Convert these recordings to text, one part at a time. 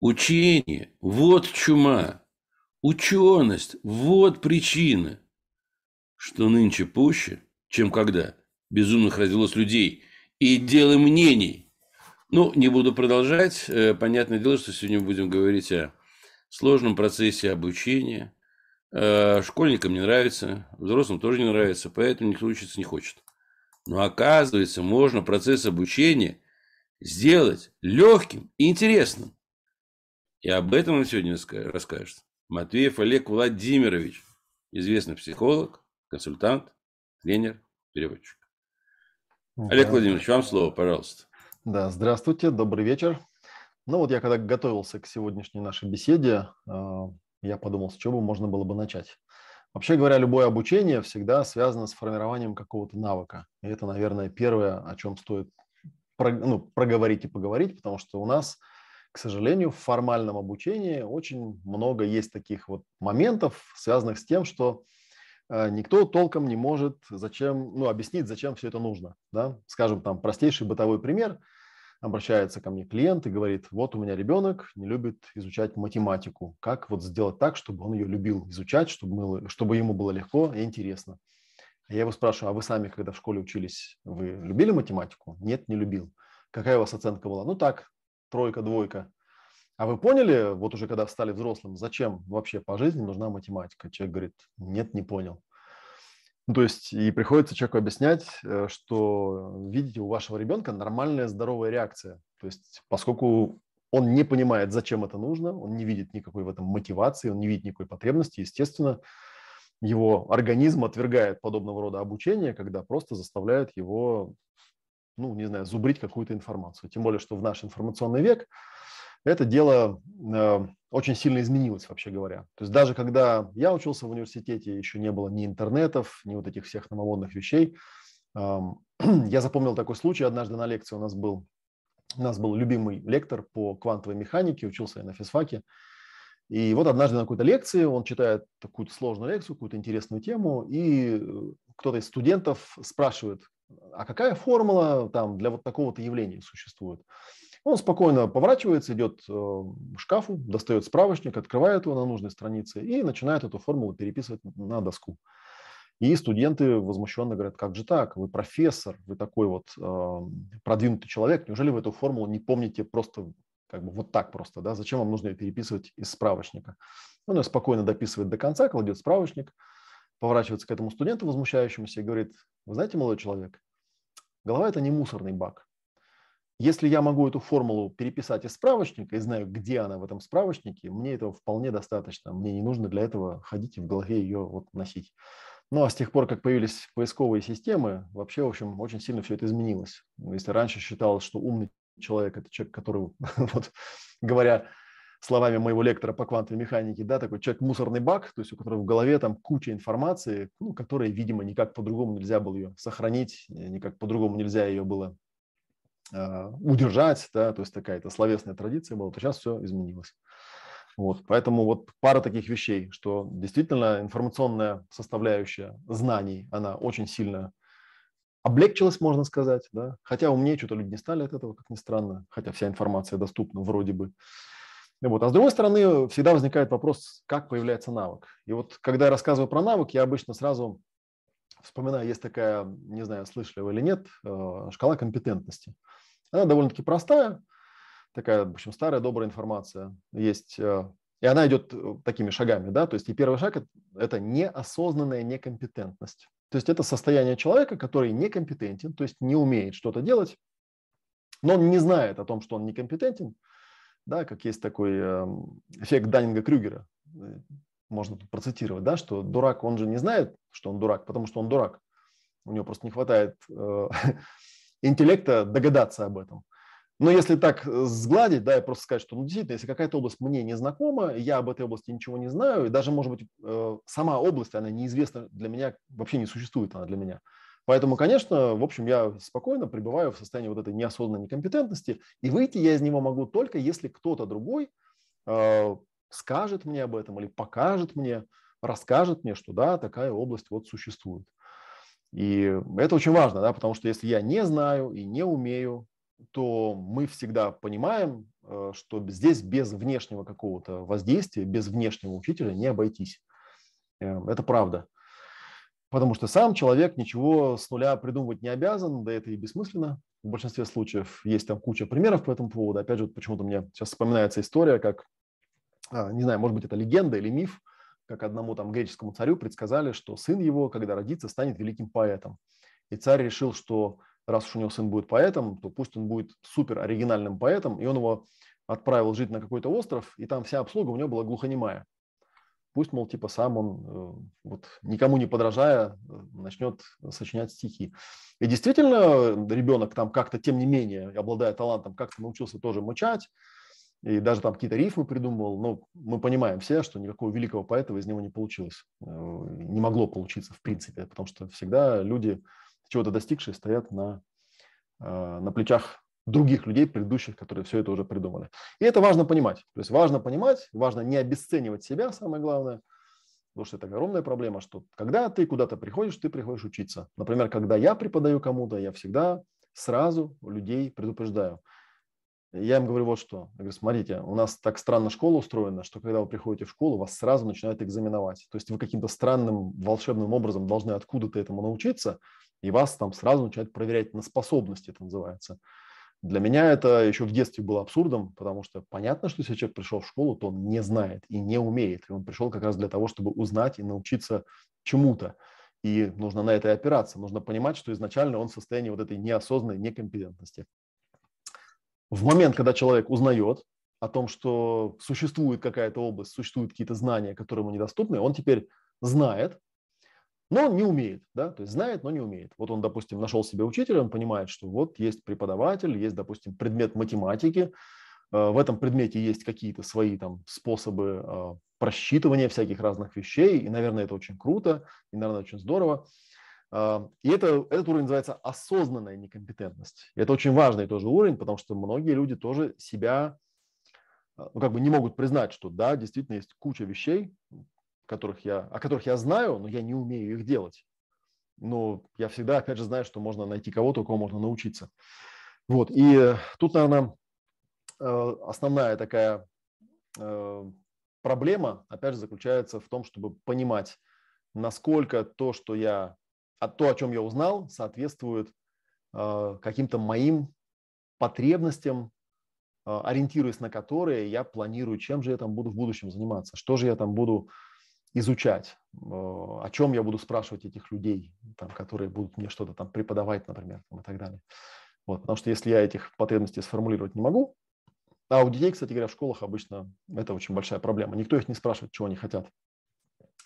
Учение – вот чума. Ученость – вот причина. Что нынче пуще, чем когда безумных развелось людей и дело мнений. Ну, не буду продолжать. Э, понятное дело, что сегодня будем говорить о сложном процессе обучения. Э, школьникам не нравится, взрослым тоже не нравится, поэтому никто учиться не хочет. Но оказывается, можно процесс обучения сделать легким и интересным. И об этом он сегодня расскажет. Матвеев Олег Владимирович, известный психолог, консультант, тренер, переводчик. Олег Владимирович, вам слово, пожалуйста. Да, здравствуйте, добрый вечер. Ну вот я когда готовился к сегодняшней нашей беседе, а, я подумал, с чего можно было бы начать. Вообще говоря, любое обучение всегда связано с формированием какого-то навыка. И это, наверное, первое, о чем стоит ну, проговорить и поговорить, потому что у нас, к сожалению, в формальном обучении очень много есть таких вот моментов, связанных с тем, что э, никто толком не может зачем, ну, объяснить, зачем все это нужно. Да? Скажем, там простейший бытовой пример – обращается ко мне клиент и говорит, вот у меня ребенок не любит изучать математику. Как вот сделать так, чтобы он ее любил изучать, чтобы, чтобы ему было легко и интересно? Я его спрашиваю, а вы сами, когда в школе учились, вы любили математику? Нет, не любил. Какая у вас оценка была? Ну так, тройка, двойка. А вы поняли, вот уже когда стали взрослым, зачем вообще по жизни нужна математика? Человек говорит, нет, не понял. Ну, то есть и приходится человеку объяснять, э, что видите, у вашего ребенка нормальная здоровая реакция. То есть поскольку он не понимает, зачем это нужно, он не видит никакой в этом мотивации, он не видит никакой потребности, естественно, его организм отвергает подобного рода обучение, когда просто заставляет его, ну, не знаю, зубрить какую-то информацию. Тем более, что в наш информационный век это дело э, очень сильно изменилось, вообще говоря. То есть даже когда я учился в университете, еще не было ни интернетов, ни вот этих всех новомодных вещей. Я запомнил такой случай. Однажды на лекции у нас был, у нас был любимый лектор по квантовой механике, учился я на физфаке. И вот однажды на какой-то лекции он читает какую-то сложную лекцию, какую-то интересную тему, и э, кто-то из студентов спрашивает, а какая формула там для вот такого-то явления существует? Он спокойно поворачивается, идет э, к шкафу, достает справочник, открывает его на нужной странице и начинает эту формулу переписывать на доску. И студенты возмущенно говорят, как же так, вы профессор, вы такой вот э, продвинутый человек, неужели вы эту формулу не помните просто как бы вот так просто, да, зачем вам нужно ее переписывать из справочника? Он ее спокойно дописывает до конца, кладет справочник, поворачивается к этому студенту возмущающемуся и говорит, вы знаете, молодой человек, голова – это не мусорный бак. Если я могу эту формулу переписать из справочника и знаю, где она в этом справочнике, мне этого вполне достаточно. Мне не нужно для этого ходить и в голове ее вот носить. Ну а с тех пор, как появились поисковые системы, вообще, в общем, очень сильно все это изменилось. Если раньше считалось, что умный человек – это человек, который, вот, говоря словами моего лектора по квантовой механике, да, такой человек мусорный бак, то есть у которого в голове там куча информации, ну, которая, видимо, никак по-другому нельзя было ее сохранить, никак по-другому нельзя ее было а, удержать, да, то есть такая-то словесная традиция была, то сейчас все изменилось. Вот, поэтому вот пара таких вещей, что действительно информационная составляющая знаний, она очень сильно облегчилась, можно сказать, да, хотя умнее что-то люди не стали от этого, как ни странно, хотя вся информация доступна вроде бы. Вот. А с другой стороны, всегда возникает вопрос, как появляется навык. И вот когда я рассказываю про навык, я обычно сразу вспоминаю, есть такая, не знаю, слышали вы или нет, э, шкала компетентности. Она довольно-таки простая, такая, в общем, старая добрая информация есть. Э, и она идет э, такими шагами, да, то есть и первый шаг – это неосознанная некомпетентность. То есть это состояние человека, который некомпетентен, то есть не умеет что-то делать, но он не знает о том, что он некомпетентен, да, как есть такой эм, эффект Даннинга-Крюгера, э, можно тут процитировать, да, что дурак, он же не знает, что он дурак, потому что он дурак. У него просто не хватает интеллекта догадаться об этом. Но если так э, сгладить, да, и просто сказать, что ну, действительно, если какая-то область мне не знакома, я об этой области ничего не знаю, и даже, может быть, э, сама область, она неизвестна для меня, вообще не существует она для меня. Поэтому, конечно, в общем, я спокойно пребываю в состоянии вот этой неосознанной некомпетентности, и выйти я из него могу только если кто-то другой э, скажет мне об этом или покажет мне, расскажет мне, что да, такая область вот существует. И это очень важно, да, потому что если я не знаю и не умею, то мы всегда понимаем, э, что здесь без внешнего какого-то воздействия, без внешнего учителя не обойтись. Э, это правда. Потому что сам человек ничего с нуля придумывать не обязан, да это и бессмысленно. В большинстве случаев есть там куча примеров по этому поводу. Опять же, почему-то мне сейчас вспоминается история, как, а, не знаю, может быть, это легенда или миф, как одному там греческому царю предсказали, что сын его, когда родится, станет великим поэтом. И царь решил, что раз уж у него сын будет поэтом, то пусть он будет супер оригинальным поэтом, и он его отправил жить на какой-то остров, и там вся обслуга у него была глухонемая. Пусть, мол, типа сам он, э, вот, никому не подражая, э, начнет сочинять стихи. И действительно, ребенок там как-то, тем не менее, обладая талантом, как-то научился тоже мычать, и даже там какие-то рифмы придумывал. Но мы понимаем все, что никакого великого поэта из него не получилось. Э, не могло получиться, в принципе, потому что всегда люди, чего-то достигшие, стоят на, на плечах других людей, предыдущих, которые все это уже придумали. И это важно понимать. То есть важно понимать, важно не обесценивать себя, самое главное, потому что это огромная проблема, что когда ты куда-то приходишь, ты приходишь учиться. Например, когда я преподаю кому-то, я всегда сразу людей предупреждаю. Я им говорю вот что. Я говорю, смотрите, у нас так странно школа устроена, что когда вы приходите в школу, вас сразу начинают экзаменовать. То есть вы каким-то странным, волшебным образом должны откуда-то этому научиться, и вас там сразу начинают проверять на способности, это называется. Для меня это еще в детстве было абсурдом, потому что понятно, что если человек пришел в школу, то он не знает и не умеет. И он пришел как раз для того, чтобы узнать и научиться чему-то. И нужно на это и опираться. Нужно понимать, что изначально он в состоянии вот этой неосознанной некомпетентности. В момент, когда человек узнает о том, что существует какая-то область, существуют какие-то знания, которые ему недоступны, он теперь знает, но он не умеет, да, то есть знает, но не умеет. Вот он, допустим, нашел себе учителя, он понимает, что вот есть преподаватель, есть, допустим, предмет математики, э, в этом предмете есть какие-то свои там способы э, просчитывания всяких разных вещей, и, наверное, это очень круто, и, наверное, очень здорово. Э, и это, этот уровень называется осознанная некомпетентность. И это очень важный тоже уровень, потому что многие люди тоже себя ну, как бы не могут признать, что да, действительно есть куча вещей, которых я, о которых я знаю, но я не умею их делать. Но я всегда, опять же, знаю, что можно найти кого-то, у кого можно научиться. Вот. И тут, наверное, э, основная такая э, проблема, опять же, заключается в том, чтобы понимать, насколько то, что я, а то, о чем я узнал, соответствует э, каким-то моим потребностям, ориентируясь на которые я планирую, чем же я там буду в будущем заниматься, что же я там буду изучать, э, о чем я буду спрашивать этих людей, там, которые будут мне что-то там преподавать, например, там, и так далее. Вот, потому что если я этих потребностей сформулировать не могу, а у детей, кстати говоря, в школах обычно это очень большая проблема. Никто их не спрашивает, чего они хотят.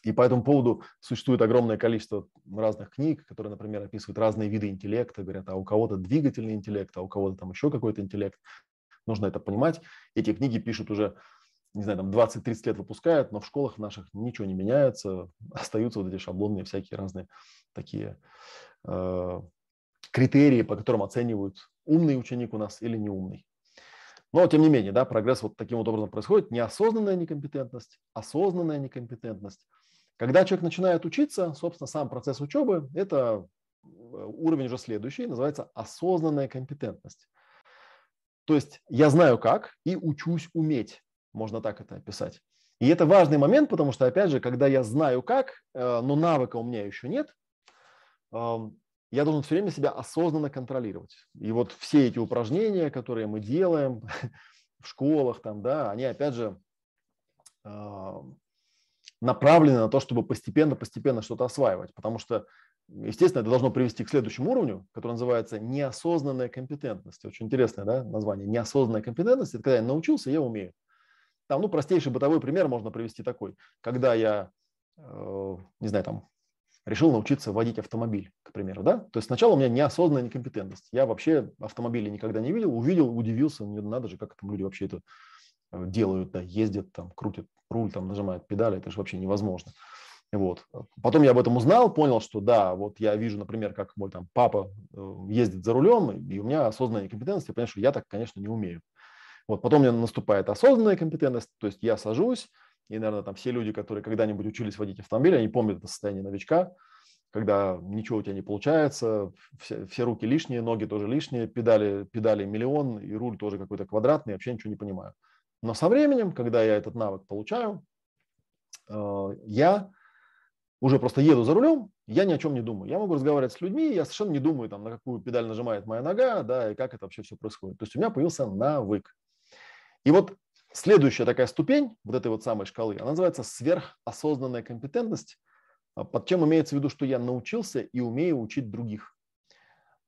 И по этому поводу существует огромное количество разных книг, которые, например, описывают разные виды интеллекта, говорят, а у кого-то двигательный интеллект, а у кого-то там еще какой-то интеллект. Нужно это понимать. Эти книги пишут уже не знаю, там 20-30 лет выпускают, но в школах наших ничего не меняется, остаются вот эти шаблонные всякие разные такие э, критерии, по которым оценивают, умный ученик у нас или неумный. Но, тем не менее, да, прогресс вот таким вот образом происходит. Неосознанная некомпетентность, осознанная некомпетентность. Когда человек начинает учиться, собственно, сам процесс учебы – это э, уровень уже следующий, называется осознанная компетентность. То есть я знаю как и учусь уметь. Можно так это описать. И это важный момент, потому что, опять же, когда я знаю как, э, но навыка у меня еще нет, эм, я должен все время себя осознанно контролировать. И вот все эти упражнения, которые мы делаем в школах, там, да, они, опять же, эм, направлены на то, чтобы постепенно-постепенно что-то осваивать. Потому что, естественно, это должно привести к следующему уровню, который называется неосознанная компетентность. Очень интересное да, название. Неосознанная компетентность – это когда я научился, я умею. Там, ну, простейший бытовой пример можно привести такой. Когда я, э, не знаю, там, решил научиться водить автомобиль, к примеру, да? То есть сначала у меня неосознанная некомпетентность. Я вообще автомобили никогда не видел, увидел, удивился, не надо же, как там люди вообще это э, делают, да, ездят, там, крутят руль, там, нажимают педали, это же вообще невозможно. Вот. Потом я об этом узнал, понял, что да, вот я вижу, например, как мой там папа э, ездит за рулем, и у меня осознанная некомпетентность, я понимаю, что я так, конечно, не умею. Вот, потом у меня наступает осознанная компетентность, то есть я сажусь, и, наверное, там все люди, которые когда-нибудь учились водить автомобиль, они помнят это состояние новичка, когда ничего у тебя не получается, все, все руки лишние, ноги тоже лишние, педали, педали миллион, и руль тоже какой-то квадратный, вообще ничего не понимаю. Но со временем, когда я этот навык получаю, э, я уже просто еду за рулем, я ни о чем не думаю. Я могу разговаривать с людьми, я совершенно не думаю, там, на какую педаль нажимает моя нога, да, и как это вообще все происходит. То есть у меня появился навык. И вот следующая такая ступень вот этой вот самой шкалы, она называется сверхосознанная компетентность, а под чем имеется в виду, что я научился и умею учить других.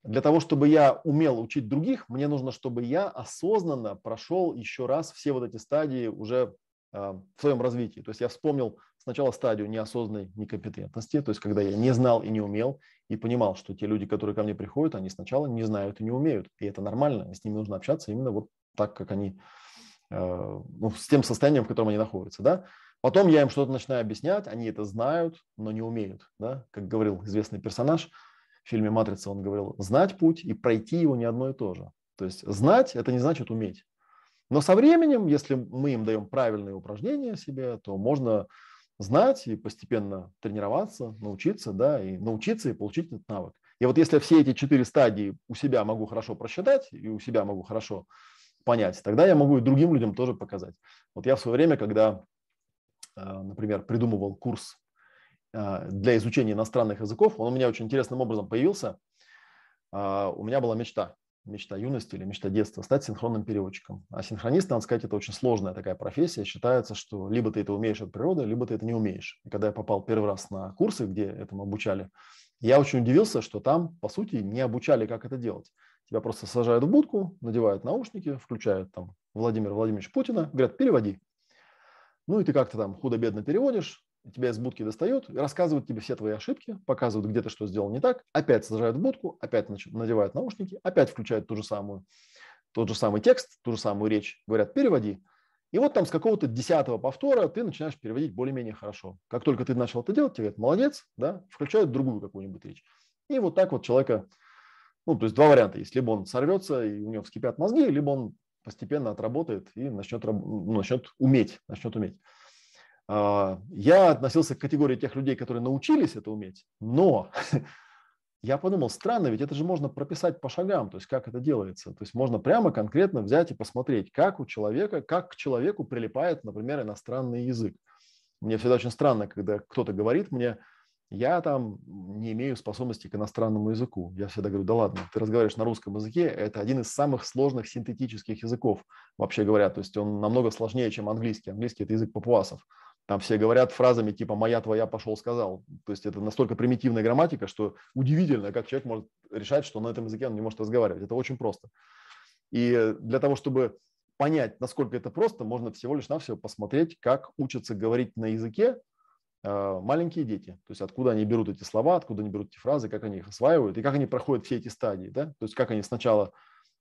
Для того, чтобы я умел учить других, мне нужно, чтобы я осознанно прошел еще раз все вот эти стадии уже а, в своем развитии. То есть я вспомнил сначала стадию неосознанной некомпетентности, то есть когда я не знал и не умел, и понимал, что те люди, которые ко мне приходят, они сначала не знают и не умеют. И это нормально, с ними нужно общаться именно вот так, как они, ну, с тем состоянием, в котором они находятся. Да? Потом я им что-то начинаю объяснять, они это знают, но не умеют. Да? Как говорил известный персонаж в фильме «Матрица», он говорил, знать путь и пройти его не одно и то же. То есть знать – это не значит уметь. Но со временем, если мы им даем правильные упражнения себе, то можно знать и постепенно тренироваться, научиться, да, и научиться и получить этот навык. И вот если все эти четыре стадии у себя могу хорошо просчитать и у себя могу хорошо понять, тогда я могу и другим людям тоже показать. Вот я в свое время, когда Э, например, придумывал курс э, для изучения иностранных языков, он у меня очень интересным образом появился. Э, у меня была мечта, мечта юности или мечта детства, стать синхронным переводчиком. А синхронист, надо сказать, это очень сложная такая профессия. Считается, что либо ты это умеешь от природы, либо ты это не умеешь. И когда я попал первый раз на курсы, где этому обучали, я очень удивился, что там, по сути, не обучали, как это делать. Тебя просто сажают в будку, надевают наушники, включают там Владимир Владимирович Путина, говорят, переводи. Ну и ты как-то там худо-бедно переводишь, тебя из будки достают, рассказывают тебе все твои ошибки, показывают, где ты что сделал не так, опять сажают в будку, опять надевают наушники, опять включают ту же самую, тот же самый текст, ту же самую речь, говорят, переводи. И вот там с какого-то десятого повтора ты начинаешь переводить более-менее хорошо. Как только ты начал это делать, тебе говорят, молодец, да, включают другую какую-нибудь речь. И вот так вот человека, ну, то есть два варианта есть. Либо он сорвется, и у него вскипят мозги, либо он постепенно отработает и начнет, ну, начнет уметь, начнет уметь. А, я относился к категории тех людей, которые научились это уметь, но я подумал, странно, ведь это же можно прописать по шагам, то есть как это делается. То есть можно прямо конкретно взять и посмотреть, как у человека, как к человеку прилипает, например, иностранный язык. Мне всегда очень странно, когда кто-то говорит мне, я там не имею способности к иностранному языку. Я всегда говорю, да ладно, ты разговариваешь на русском языке, это один из самых сложных синтетических языков, вообще говоря. То есть он намного сложнее, чем английский. Английский – это язык папуасов. Там все говорят фразами типа «моя, твоя, пошел, сказал». То есть это настолько примитивная грамматика, что удивительно, как человек может решать, что на этом языке он не может разговаривать. Это очень просто. И для того, чтобы понять, насколько это просто, можно всего лишь навсего посмотреть, как учатся говорить на языке маленькие дети, то есть откуда они берут эти слова, откуда они берут эти фразы, как они их осваивают и как они проходят все эти стадии. Да? То есть как они сначала,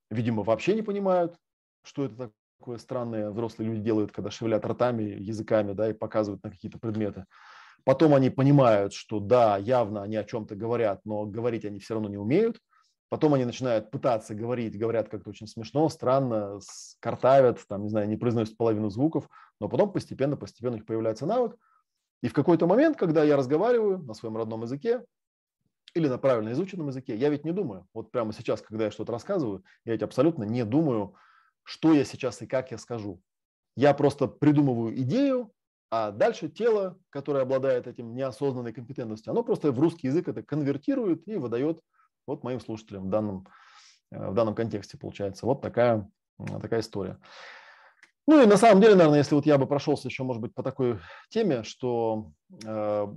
видимо, вообще не понимают, что это такое странное взрослые люди делают, когда шевелят ртами, языками да, и показывают на какие-то предметы. Потом они понимают, что да, явно они о чем-то говорят, но говорить они все равно не умеют. Потом они начинают пытаться говорить, говорят как-то очень смешно, странно, картавят, там, не знаю, не произносят половину звуков, но потом постепенно, постепенно у них появляется навык, и в какой-то момент, когда я разговариваю на своем родном языке или на правильно изученном языке, я ведь не думаю. Вот прямо сейчас, когда я что-то рассказываю, я ведь абсолютно не думаю, что я сейчас и как я скажу. Я просто придумываю идею, а дальше тело, которое обладает этим неосознанной компетентностью, оно просто в русский язык это конвертирует и выдает вот моим слушателям в данном, э, в данном контексте получается. Вот такая, такая история. Ну и на самом деле, наверное, если вот я бы прошелся еще, может быть, по такой теме, что э,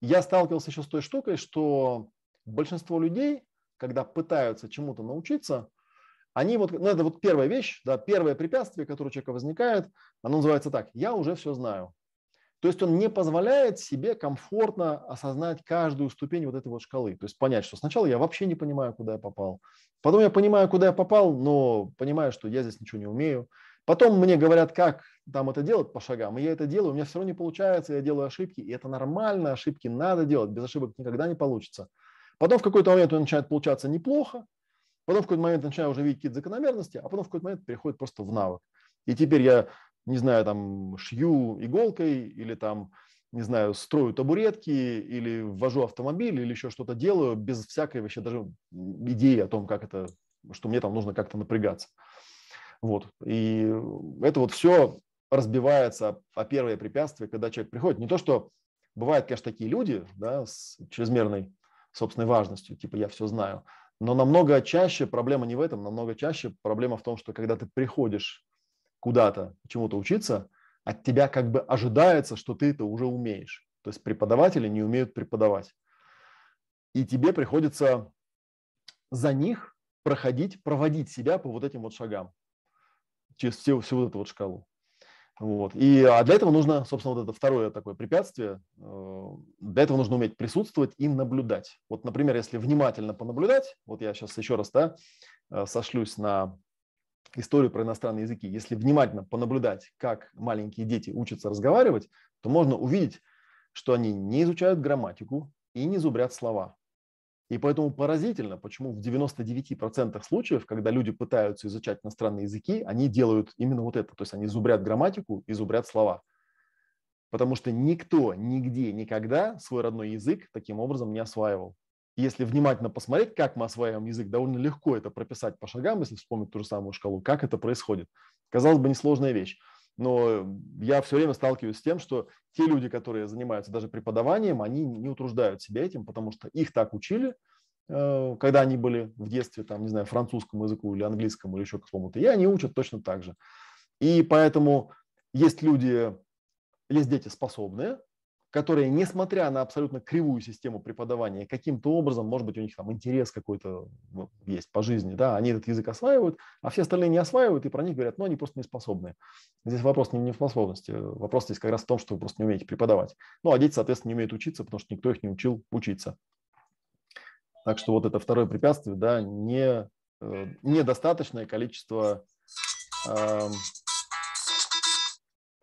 я сталкивался еще с той штукой, что большинство людей, когда пытаются чему-то научиться, они вот, ну это вот первая вещь, да, первое препятствие, которое у человека возникает, оно называется так, я уже все знаю. То есть он не позволяет себе комфортно осознать каждую ступень вот этой вот шкалы. То есть понять, что сначала я вообще не понимаю, куда я попал. Потом я понимаю, куда я попал, но понимаю, что я здесь ничего не умею. Потом мне говорят, как там это делать по шагам, и я это делаю, у меня все равно не получается, я делаю ошибки, и это нормально, ошибки надо делать, без ошибок никогда не получится. Потом в какой-то момент он начинает получаться неплохо, потом в какой-то момент начинаю уже видеть какие-то закономерности, а потом в какой-то момент переходит просто в навык. И теперь я, не знаю, там шью иголкой или там не знаю, строю табуретки или ввожу автомобиль или еще что-то делаю без всякой вообще даже идеи о том, как это, что мне там нужно как-то напрягаться. Вот. И это вот все разбивается о первое препятствие, когда человек приходит. Не то, что бывают, конечно, такие люди да, с чрезмерной собственной важностью, типа я все знаю, но намного чаще проблема не в этом, намного чаще проблема в том, что когда ты приходишь куда-то чему-то учиться, от тебя как бы ожидается, что ты это уже умеешь. То есть преподаватели не умеют преподавать. И тебе приходится за них проходить, проводить себя по вот этим вот шагам, через всю, всю вот эту вот шкалу. Вот. И, а для этого нужно, собственно, вот это второе такое препятствие, э, для этого нужно уметь присутствовать и наблюдать. Вот, например, если внимательно понаблюдать, вот я сейчас еще раз да, э, сошлюсь на историю про иностранные языки. Если внимательно понаблюдать, как маленькие дети учатся разговаривать, то можно увидеть, что они не изучают грамматику и не зубрят слова. И поэтому поразительно, почему в 99% случаев, когда люди пытаются изучать иностранные языки, они делают именно вот это. То есть они зубрят грамматику и зубрят слова. Потому что никто, нигде, никогда свой родной язык таким образом не осваивал. Если внимательно посмотреть, как мы осваиваем язык, довольно легко это прописать по шагам, если вспомнить ту же самую шкалу, как это происходит. Казалось бы, несложная вещь. Но я все время сталкиваюсь с тем, что те люди, которые занимаются даже преподаванием, они не утруждают себя этим, потому что их так учили, э, когда они были в детстве, там, не знаю, французскому языку или английскому или еще какому-то, и они учат точно так же. И поэтому есть люди, есть дети способные, которые, несмотря на абсолютно кривую систему преподавания, каким-то образом, может быть, у них там интерес какой-то ну, есть по жизни, да, они этот язык осваивают, а все остальные не осваивают, и про них говорят, ну, они просто не способны. Здесь вопрос не в способности, вопрос здесь как раз в том, что вы просто не умеете преподавать. Ну, а дети, соответственно, не умеют учиться, потому что никто их не учил учиться. Так что вот это второе препятствие, да, не, э, недостаточное количество э,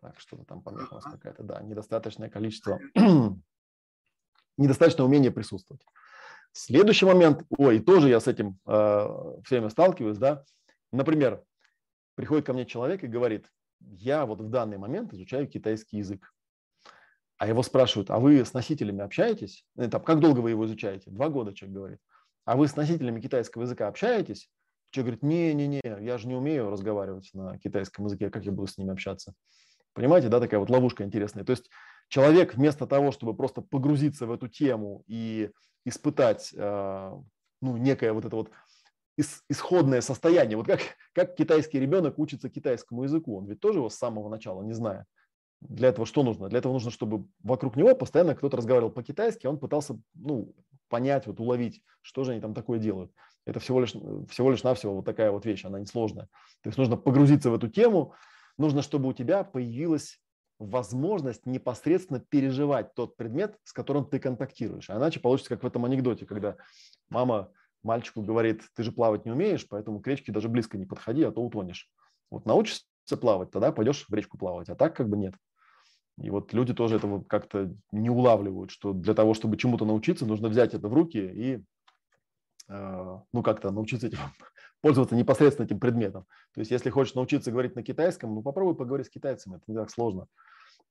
так, что-то там помеха у нас какая-то, да, недостаточное количество, недостаточное умение присутствовать. Следующий момент, ой, тоже я с этим э, все время сталкиваюсь, да, например, приходит ко мне человек и говорит, я вот в данный момент изучаю китайский язык, а его спрашивают, а вы с носителями общаетесь? Там, как долго вы его изучаете? Два года, человек говорит. А вы с носителями китайского языка общаетесь? Человек говорит, не-не-не, я же не умею разговаривать на китайском языке, как я буду с ними общаться? Понимаете, да, такая вот ловушка интересная. То есть человек вместо того, чтобы просто погрузиться в эту тему и испытать э, ну, некое вот это вот исходное состояние, вот как, как китайский ребенок учится китайскому языку, он ведь тоже его с самого начала не знает. Для этого что нужно? Для этого нужно, чтобы вокруг него постоянно кто-то разговаривал по-китайски, он пытался ну, понять, вот, уловить, что же они там такое делают. Это всего лишь, всего лишь навсего вот такая вот вещь, она несложная. То есть нужно погрузиться в эту тему, нужно, чтобы у тебя появилась возможность непосредственно переживать тот предмет, с которым ты контактируешь. А иначе получится, как в этом анекдоте, когда мама мальчику говорит, ты же плавать не умеешь, поэтому к речке даже близко не подходи, а то утонешь. Вот научишься плавать, тогда пойдешь в речку плавать, а так как бы нет. И вот люди тоже этого как-то не улавливают, что для того, чтобы чему-то научиться, нужно взять это в руки и э, ну как-то научиться этим пользоваться непосредственно этим предметом. То есть, если хочешь научиться говорить на китайском, ну попробуй поговорить с китайцами, это не так сложно,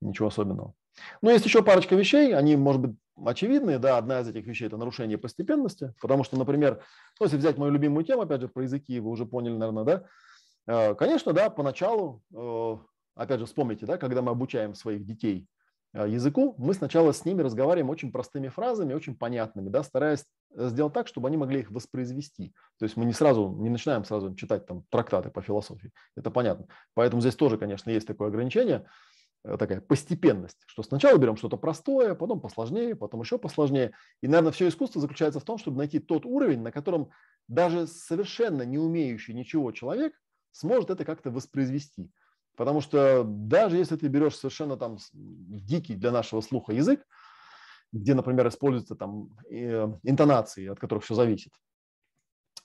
ничего особенного. Но есть еще парочка вещей, они, может быть, очевидные, да, одна из этих вещей – это нарушение постепенности, потому что, например, ну, если взять мою любимую тему, опять же, про языки, вы уже поняли, наверное, да, э, конечно, да, поначалу, э, опять же, вспомните, да, когда мы обучаем своих детей языку, мы сначала с ними разговариваем очень простыми фразами, очень понятными, да, стараясь сделать так, чтобы они могли их воспроизвести. То есть мы не сразу, не начинаем сразу читать там трактаты по философии, это понятно. Поэтому здесь тоже, конечно, есть такое ограничение, э, такая постепенность, что сначала берем что-то простое, потом посложнее, потом еще посложнее. И, наверное, все искусство заключается в том, чтобы найти тот уровень, на котором даже совершенно не умеющий ничего человек сможет это как-то воспроизвести. Потому что даже если ты берешь совершенно там дикий для нашего слуха язык, где, например, используются там э, интонации, от которых все зависит,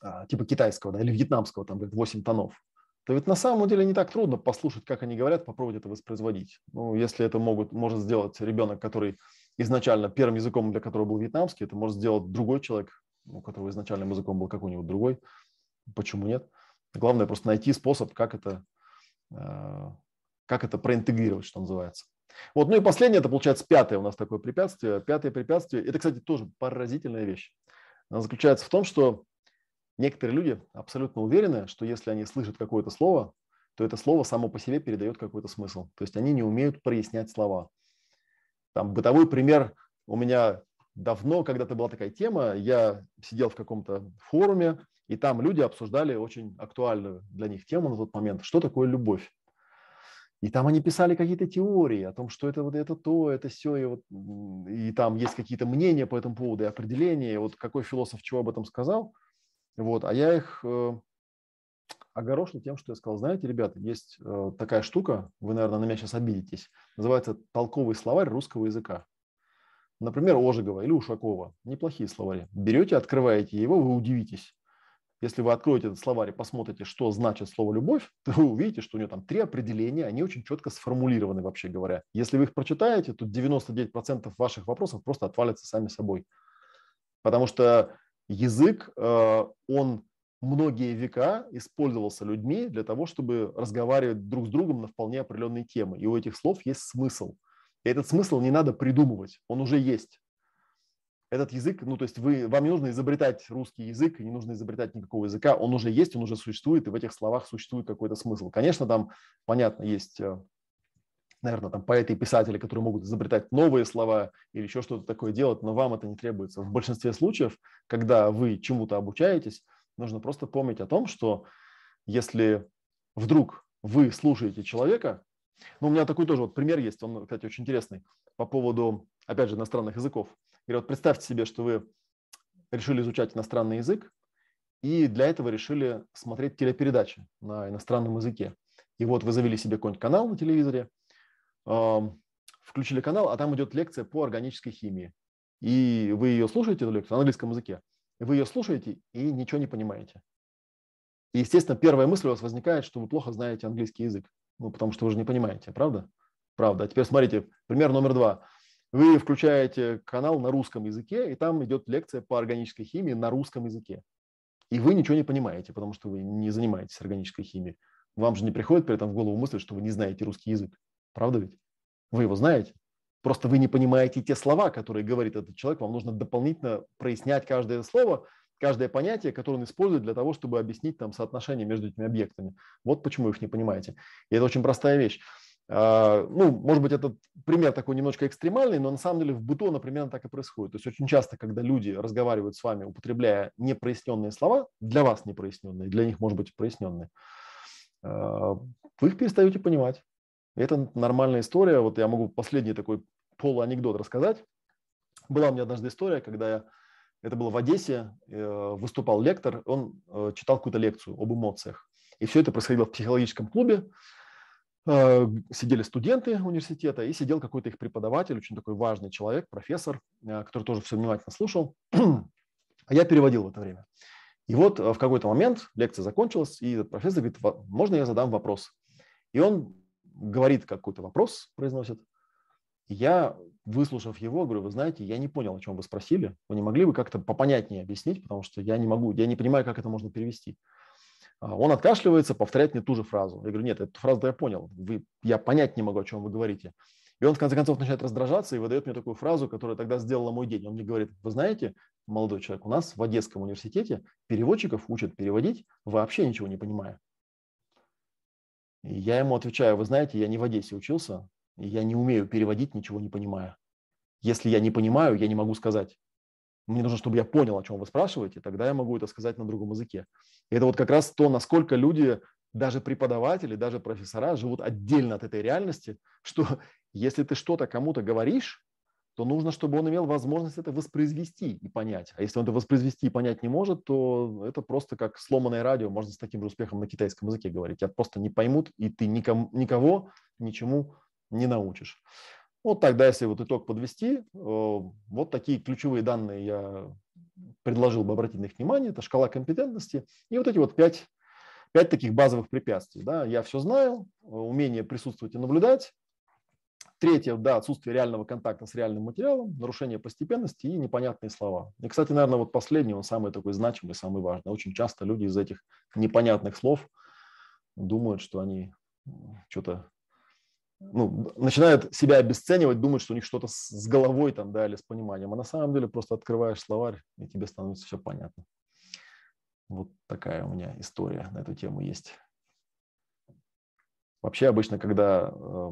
а, типа китайского да, или вьетнамского, там, говорят, 8 тонов, то ведь на самом деле не так трудно послушать, как они говорят, попробовать это воспроизводить. Ну, если это могут, может сделать ребенок, который изначально первым языком для которого был вьетнамский, это может сделать другой человек, у которого изначальным языком был какой-нибудь другой. Почему нет? Главное просто найти способ, как это, как это проинтегрировать, что называется. Вот, ну и последнее, это получается пятое у нас такое препятствие. Пятое препятствие, это, кстати, тоже поразительная вещь. Она заключается в том, что некоторые люди абсолютно уверены, что если они слышат какое-то слово, то это слово само по себе передает какой-то смысл. То есть они не умеют прояснять слова. Там бытовой пример у меня давно, когда-то была такая тема, я сидел в каком-то форуме, и там люди обсуждали очень актуальную для них тему на тот момент, что такое любовь. И там они писали какие-то теории о том, что это вот это то, это все, и, вот, и там есть какие-то мнения по этому поводу и определения. И вот какой философ чего об этом сказал. Вот, а я их э, огорошил тем, что я сказал, знаете, ребята, есть э, такая штука, вы, наверное, на меня сейчас обидитесь, называется толковый словарь русского языка. Например, Ожегова или Ушакова. Неплохие словари. Берете, открываете его, вы удивитесь. Если вы откроете этот словарь и посмотрите, что значит слово «любовь», то вы увидите, что у него там три определения, они очень четко сформулированы, вообще говоря. Если вы их прочитаете, то 99% ваших вопросов просто отвалятся сами собой. Потому что язык, э, он многие века использовался людьми для того, чтобы разговаривать друг с другом на вполне определенные темы. И у этих слов есть смысл. И этот смысл не надо придумывать, он уже есть. Этот язык, ну то есть вы, вам не нужно изобретать русский язык, не нужно изобретать никакого языка, он уже есть, он уже существует, и в этих словах существует какой-то смысл. Конечно, там, понятно, есть э, наверное, там поэты и писатели, которые могут изобретать новые слова или еще что-то такое делать, но вам это не требуется. В большинстве случаев, когда вы чему-то обучаетесь, нужно просто помнить о том, что если вдруг вы слушаете человека, ну, у меня такой тоже вот пример есть, он, кстати, очень интересный, по поводу, опять же, иностранных языков. Говорю, вот представьте себе, что вы решили изучать иностранный язык, и для этого решили смотреть телепередачи на иностранном языке. И вот вы завели себе какой-нибудь канал на телевизоре, включили канал, а там идет лекция по органической химии. И вы ее слушаете, эту лекцию, на английском языке. Вы ее слушаете и ничего не понимаете. И, естественно, первая мысль у вас возникает, что вы плохо знаете английский язык. Ну, потому что вы же не понимаете, правда? Правда. А теперь смотрите, пример номер два. Вы включаете канал на русском языке, и там идет лекция по органической химии на русском языке. И вы ничего не понимаете, потому что вы не занимаетесь органической химией. Вам же не приходит при этом в голову мысль, что вы не знаете русский язык. Правда ведь? Вы его знаете. Просто вы не понимаете те слова, которые говорит этот человек. Вам нужно дополнительно прояснять каждое слово, каждое понятие, которое он использует для того, чтобы объяснить там соотношение между этими объектами. Вот почему их не понимаете. И это очень простая вещь. А, ну, может быть, этот пример такой немножко экстремальный, но на самом деле в быту, например, так и происходит. То есть очень часто, когда люди разговаривают с вами, употребляя непроясненные слова, для вас непроясненные, для них, может быть, проясненные, а, вы их перестаете понимать. Это нормальная история. Вот я могу последний такой полуанекдот рассказать. Была у меня однажды история, когда я, это было в Одессе, э, выступал лектор, он э, читал какую-то лекцию об эмоциях. И все это происходило в психологическом клубе. Э, сидели студенты университета, и сидел какой-то их преподаватель, очень такой важный человек, профессор, который тоже все внимательно слушал. А я переводил в это время. И вот в какой-то момент лекция закончилась, и этот профессор говорит, можно я задам вопрос? И он говорит какой-то вопрос, произносит. Я, выслушав его, говорю, вы знаете, я не понял, о чем вы спросили. Вы не могли бы как-то попонятнее объяснить, потому что я не могу, я не понимаю, как это можно перевести. А он откашливается, повторяет мне ту же фразу. Я говорю, нет, эту фразу я понял. Вы, я понять не могу, о чем вы говорите. И он, в конце концов, начинает раздражаться и выдает мне такую фразу, которая тогда сделала мой день. Он мне говорит, вы знаете, молодой человек, у нас в Одесском университете переводчиков учат переводить, вообще ничего не понимая. И я ему отвечаю, вы знаете, я не в Одессе учился, я не умею переводить, ничего не понимая. Если я не понимаю, я не могу сказать. Мне нужно, чтобы я понял, о чем вы спрашиваете, тогда я могу это сказать на другом языке. И это вот как раз то, насколько люди, даже преподаватели, даже профессора живут отдельно от этой реальности, что если ты что-то кому-то говоришь, то нужно, чтобы он имел возможность это воспроизвести и понять. А если он это воспроизвести и понять не может, то это просто как сломанное радио, можно с таким же успехом на китайском языке говорить. Тебя просто не поймут, и ты никому, никого ничему не научишь. Вот тогда, если вот итог подвести, э, вот такие ключевые данные я предложил бы обратить на их внимание. Это шкала компетентности и вот эти вот пять, пять таких базовых препятствий. Да. Я все знаю, умение присутствовать и наблюдать, Третье, да, отсутствие реального контакта с реальным материалом, нарушение постепенности и непонятные слова. И, кстати, наверное, вот последний, он самый такой значимый, самый важный. Очень часто люди из этих непонятных слов думают, что они что-то ну, начинают себя обесценивать, думать, что у них что-то с головой там, да, или с пониманием. А на самом деле просто открываешь словарь, и тебе становится все понятно. Вот такая у меня история на эту тему есть. Вообще обычно, когда э,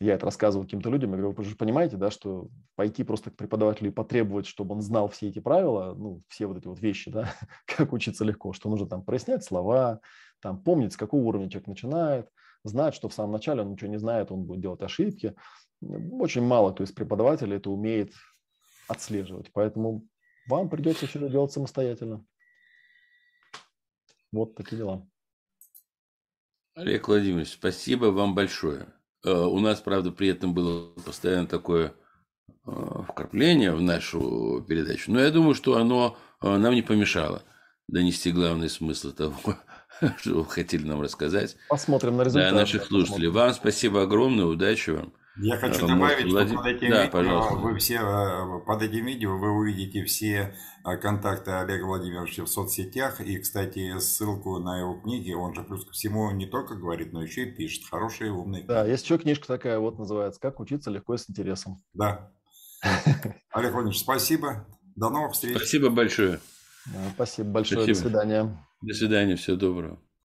я это рассказываю каким-то людям, я говорю, вы же понимаете, да, что пойти просто к преподавателю и потребовать, чтобы он знал все эти правила, ну, все вот эти вот вещи, да, как учиться легко, что нужно там прояснять слова, там помнить, с какого уровня человек начинает, знать, что в самом начале он ничего не знает, он будет делать ошибки. Очень мало кто из преподавателей это умеет отслеживать, поэтому вам придется это делать самостоятельно. Вот такие дела. Олег Владимирович, спасибо вам большое. Э, у нас, правда, при этом было постоянно такое э, вкрапление в нашу передачу, но я думаю, что оно э, нам не помешало донести главный смысл того, что вы хотели нам рассказать. Посмотрим на результат. Для наших слушателей. Посмотрим. Вам спасибо огромное, удачи вам. Я хочу добавить, Влад... что под этим, да, видео пожалуйста. вы все, э, под этим видео вы увидите все э, контакты Олега Владимировича в соцсетях. И, кстати, ссылку на его книги. Он же плюс ко всему не только говорит, но еще и пишет. Хорошие, умные книги. Да, есть еще книжка такая, вот называется «Как учиться легко и с интересом». Да. Олег Владимирович, спасибо. До новых встреч. Спасибо большое. Спасибо большое. Спасибо. До свидания. До свидания. Всего доброго.